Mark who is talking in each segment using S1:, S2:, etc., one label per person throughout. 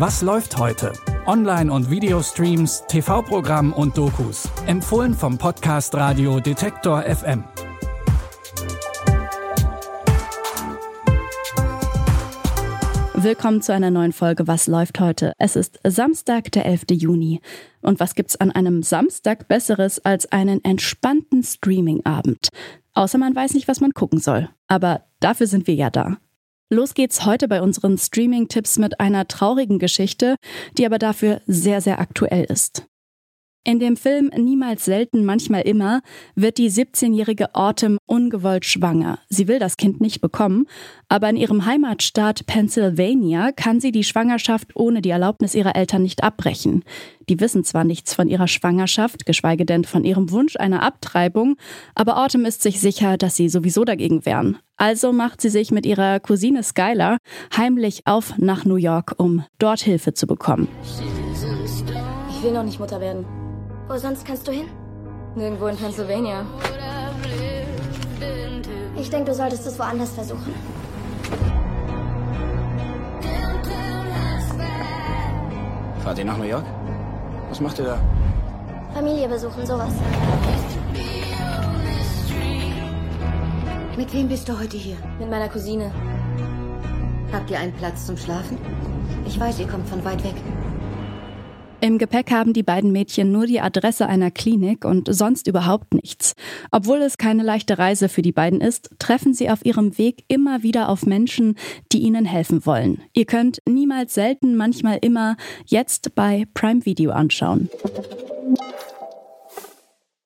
S1: Was läuft heute? Online- und Videostreams, TV-Programm und Dokus. Empfohlen vom Podcast Radio Detektor FM.
S2: Willkommen zu einer neuen Folge Was läuft heute? Es ist Samstag, der 11. Juni. Und was gibt's an einem Samstag besseres als einen entspannten Streaming-Abend? Außer man weiß nicht, was man gucken soll. Aber dafür sind wir ja da. Los geht's heute bei unseren Streaming-Tipps mit einer traurigen Geschichte, die aber dafür sehr, sehr aktuell ist. In dem Film Niemals selten, manchmal immer wird die 17-jährige Autumn ungewollt schwanger. Sie will das Kind nicht bekommen, aber in ihrem Heimatstaat Pennsylvania kann sie die Schwangerschaft ohne die Erlaubnis ihrer Eltern nicht abbrechen. Die wissen zwar nichts von ihrer Schwangerschaft, geschweige denn von ihrem Wunsch einer Abtreibung, aber Autumn ist sich sicher, dass sie sowieso dagegen wären. Also macht sie sich mit ihrer Cousine Skylar heimlich auf nach New York, um dort Hilfe zu bekommen.
S3: Ich will noch nicht Mutter werden.
S4: Wo sonst kannst du hin?
S3: Nirgendwo in Pennsylvania.
S4: Ich denke, du solltest es woanders versuchen.
S5: Fahrt ihr nach New York? Was macht ihr da?
S4: Familie besuchen, sowas.
S6: Mit wem bist du heute hier?
S3: Mit meiner Cousine.
S6: Habt ihr einen Platz zum Schlafen? Ich weiß, ihr kommt von weit weg.
S2: Im Gepäck haben die beiden Mädchen nur die Adresse einer Klinik und sonst überhaupt nichts. Obwohl es keine leichte Reise für die beiden ist, treffen sie auf ihrem Weg immer wieder auf Menschen, die ihnen helfen wollen. Ihr könnt niemals selten, manchmal immer jetzt bei Prime Video anschauen.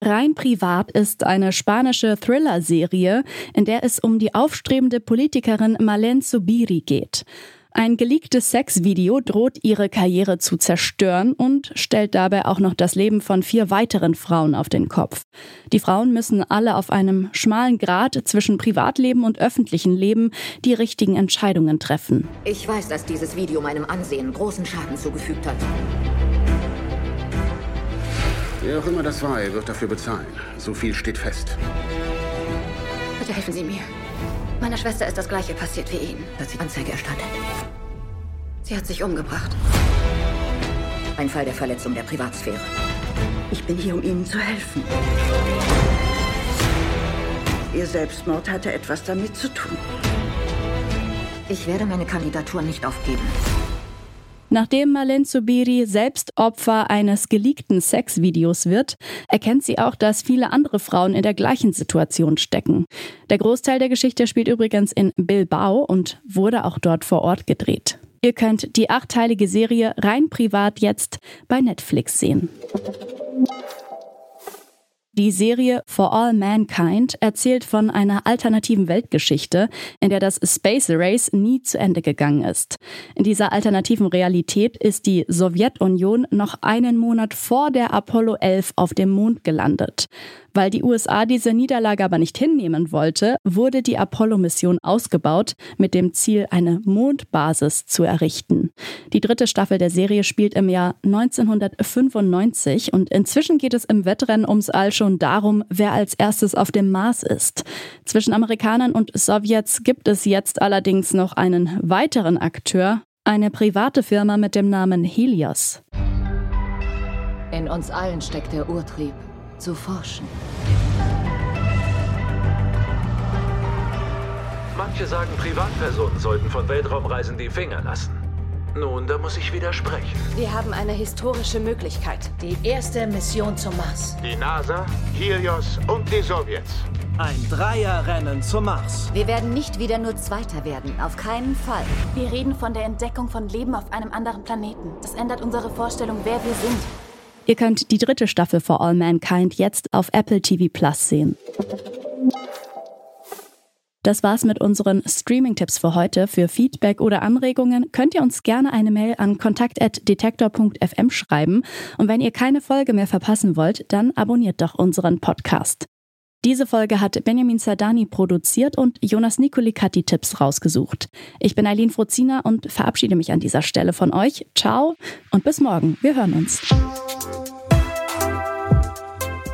S2: Rein privat ist eine spanische Thriller-Serie, in der es um die aufstrebende Politikerin Malen Subiri geht. Ein geleaktes Sexvideo droht ihre Karriere zu zerstören und stellt dabei auch noch das Leben von vier weiteren Frauen auf den Kopf. Die Frauen müssen alle auf einem schmalen Grat zwischen Privatleben und öffentlichem Leben die richtigen Entscheidungen treffen.
S6: Ich weiß, dass dieses Video meinem Ansehen großen Schaden zugefügt hat.
S5: Wer auch immer das war, er wird dafür bezahlen. So viel steht fest.
S6: Bitte helfen Sie mir. Meiner Schwester ist das gleiche passiert wie Ihnen. Hat sie Anzeige erstattet? Sie hat sich umgebracht. Ein Fall der Verletzung der Privatsphäre.
S7: Ich bin hier, um Ihnen zu helfen. Ihr Selbstmord hatte etwas damit zu tun.
S6: Ich werde meine Kandidatur nicht aufgeben.
S2: Nachdem Malen Zubiri selbst Opfer eines geleakten Sexvideos wird, erkennt sie auch, dass viele andere Frauen in der gleichen Situation stecken. Der Großteil der Geschichte spielt übrigens in Bilbao und wurde auch dort vor Ort gedreht. Ihr könnt die achteilige Serie rein privat jetzt bei Netflix sehen. Die Serie For All Mankind erzählt von einer alternativen Weltgeschichte, in der das Space Race nie zu Ende gegangen ist. In dieser alternativen Realität ist die Sowjetunion noch einen Monat vor der Apollo 11 auf dem Mond gelandet. Weil die USA diese Niederlage aber nicht hinnehmen wollte, wurde die Apollo-Mission ausgebaut, mit dem Ziel, eine Mondbasis zu errichten. Die dritte Staffel der Serie spielt im Jahr 1995 und inzwischen geht es im Wettrennen ums All schon darum, wer als erstes auf dem Mars ist. Zwischen Amerikanern und Sowjets gibt es jetzt allerdings noch einen weiteren Akteur, eine private Firma mit dem Namen Helios.
S6: In uns allen steckt der Urtrieb zu forschen.
S8: Manche sagen, Privatpersonen sollten von Weltraumreisen die Finger lassen. Nun, da muss ich widersprechen.
S3: Wir haben eine historische Möglichkeit.
S6: Die erste Mission zum Mars.
S9: Die NASA, Helios und die Sowjets.
S10: Ein Dreierrennen zum Mars.
S6: Wir werden nicht wieder nur Zweiter werden. Auf keinen Fall.
S3: Wir reden von der Entdeckung von Leben auf einem anderen Planeten. Das ändert unsere Vorstellung, wer wir sind.
S2: Ihr könnt die dritte Staffel For All Mankind jetzt auf Apple TV Plus sehen. Das war's mit unseren Streaming-Tipps für heute. Für Feedback oder Anregungen könnt ihr uns gerne eine Mail an kontakt.detektor.fm schreiben. Und wenn ihr keine Folge mehr verpassen wollt, dann abonniert doch unseren Podcast. Diese Folge hat Benjamin Sardani produziert und Jonas Nikolik hat die Tipps rausgesucht. Ich bin Eileen Frozina und verabschiede mich an dieser Stelle von euch. Ciao und bis morgen. Wir hören uns.